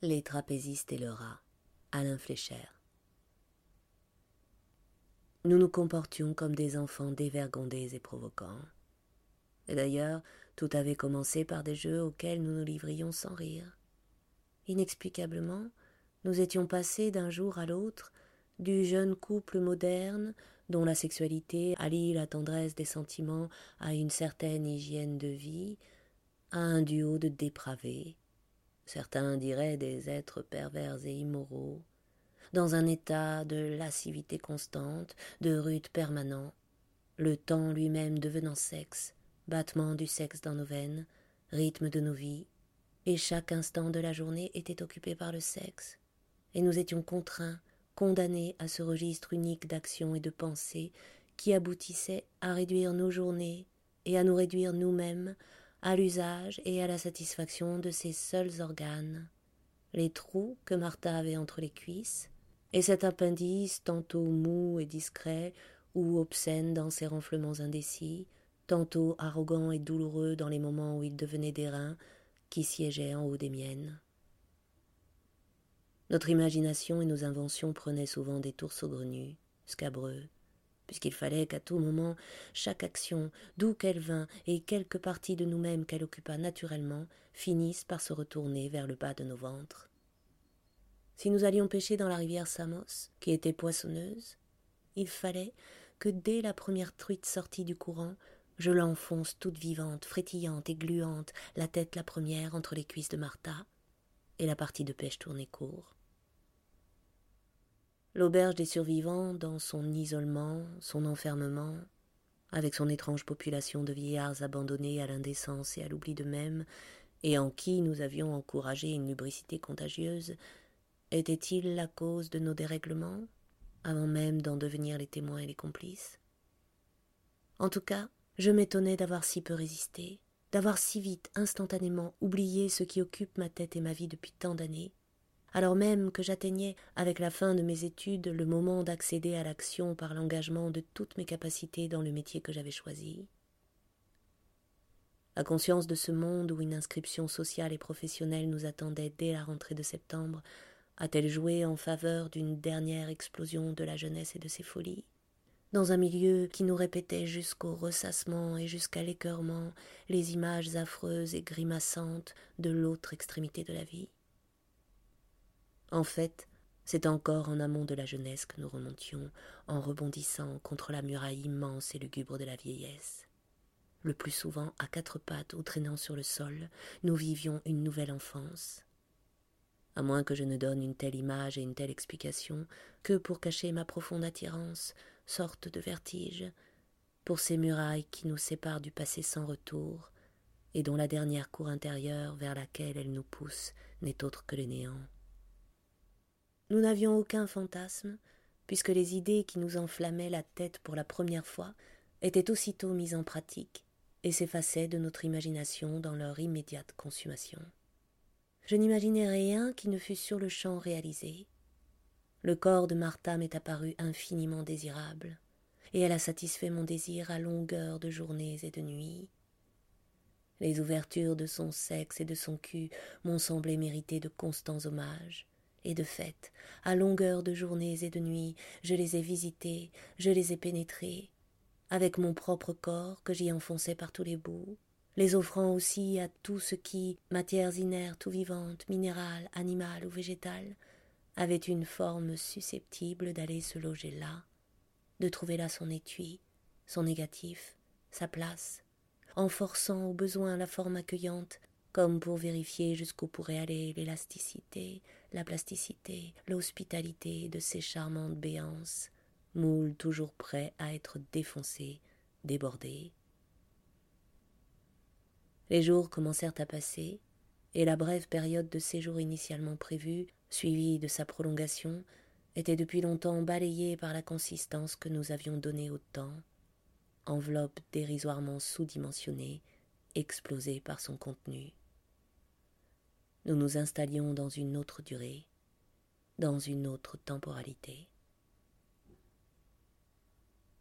Les trapézistes et le rat, Alain Fléchère. Nous nous comportions comme des enfants dévergondés et provoquants. Et d'ailleurs, tout avait commencé par des jeux auxquels nous nous livrions sans rire. Inexplicablement, nous étions passés d'un jour à l'autre du jeune couple moderne dont la sexualité allie la tendresse des sentiments à une certaine hygiène de vie, à un duo de dépravés, certains diraient des êtres pervers et immoraux, dans un état de lascivité constante, de rude permanent, le temps lui-même devenant sexe, battement du sexe dans nos veines, rythme de nos vies, et chaque instant de la journée était occupé par le sexe, et nous étions contraints, condamnés à ce registre unique d'action et de pensée qui aboutissait à réduire nos journées et à nous réduire nous-mêmes à l'usage et à la satisfaction de ses seuls organes, les trous que Martha avait entre les cuisses, et cet appendice tantôt mou et discret ou obscène dans ses renflements indécis, tantôt arrogant et douloureux dans les moments où il devenait des reins qui siégeaient en haut des miennes. Notre imagination et nos inventions prenaient souvent des tours saugrenus, scabreux, puisqu'il fallait qu'à tout moment chaque action, d'où qu'elle vînt et quelque partie de nous-mêmes qu'elle occupa naturellement, finisse par se retourner vers le bas de nos ventres. Si nous allions pêcher dans la rivière Samos, qui était poissonneuse, il fallait que dès la première truite sortie du courant, je l'enfonce toute vivante, frétillante et gluante, la tête la première entre les cuisses de Martha, et la partie de pêche tournait court. L'auberge des survivants, dans son isolement, son enfermement, avec son étrange population de vieillards abandonnés à l'indécence et à l'oubli d'eux-mêmes, et en qui nous avions encouragé une lubricité contagieuse, était-il la cause de nos dérèglements, avant même d'en devenir les témoins et les complices? En tout cas, je m'étonnais d'avoir si peu résisté, d'avoir si vite, instantanément, oublié ce qui occupe ma tête et ma vie depuis tant d'années, alors même que j'atteignais, avec la fin de mes études, le moment d'accéder à l'action par l'engagement de toutes mes capacités dans le métier que j'avais choisi. La conscience de ce monde où une inscription sociale et professionnelle nous attendait dès la rentrée de septembre a-t-elle joué en faveur d'une dernière explosion de la jeunesse et de ses folies? Dans un milieu qui nous répétait jusqu'au ressassement et jusqu'à l'écœurement les images affreuses et grimaçantes de l'autre extrémité de la vie en fait, c'est encore en amont de la jeunesse que nous remontions, en rebondissant contre la muraille immense et lugubre de la vieillesse. Le plus souvent, à quatre pattes ou traînant sur le sol, nous vivions une nouvelle enfance. À moins que je ne donne une telle image et une telle explication, que pour cacher ma profonde attirance, sorte de vertige, pour ces murailles qui nous séparent du passé sans retour, et dont la dernière cour intérieure vers laquelle elles nous poussent n'est autre que le néant. Nous n'avions aucun fantasme, puisque les idées qui nous enflammaient la tête pour la première fois étaient aussitôt mises en pratique et s'effaçaient de notre imagination dans leur immédiate consommation. Je n'imaginais rien qui ne fût sur le champ réalisé. Le corps de Martha m'est apparu infiniment désirable, et elle a satisfait mon désir à longueur de journées et de nuits. Les ouvertures de son sexe et de son cul m'ont semblé mériter de constants hommages, et de fait, à longueur de journées et de nuits, je les ai visités, je les ai pénétrés, avec mon propre corps que j'y enfonçais par tous les bouts, les offrant aussi à tout ce qui, matières inertes ou vivantes, minérales, animales ou végétales, avait une forme susceptible d'aller se loger là, de trouver là son étui, son négatif, sa place, en forçant au besoin la forme accueillante comme pour vérifier jusqu'où pourrait aller l'élasticité, la plasticité, l'hospitalité de ces charmantes béances, moules toujours prêts à être défoncés, débordés. Les jours commencèrent à passer, et la brève période de séjour initialement prévue, suivie de sa prolongation, était depuis longtemps balayée par la consistance que nous avions donnée au temps, enveloppe dérisoirement sous-dimensionnée, explosée par son contenu nous nous installions dans une autre durée, dans une autre temporalité.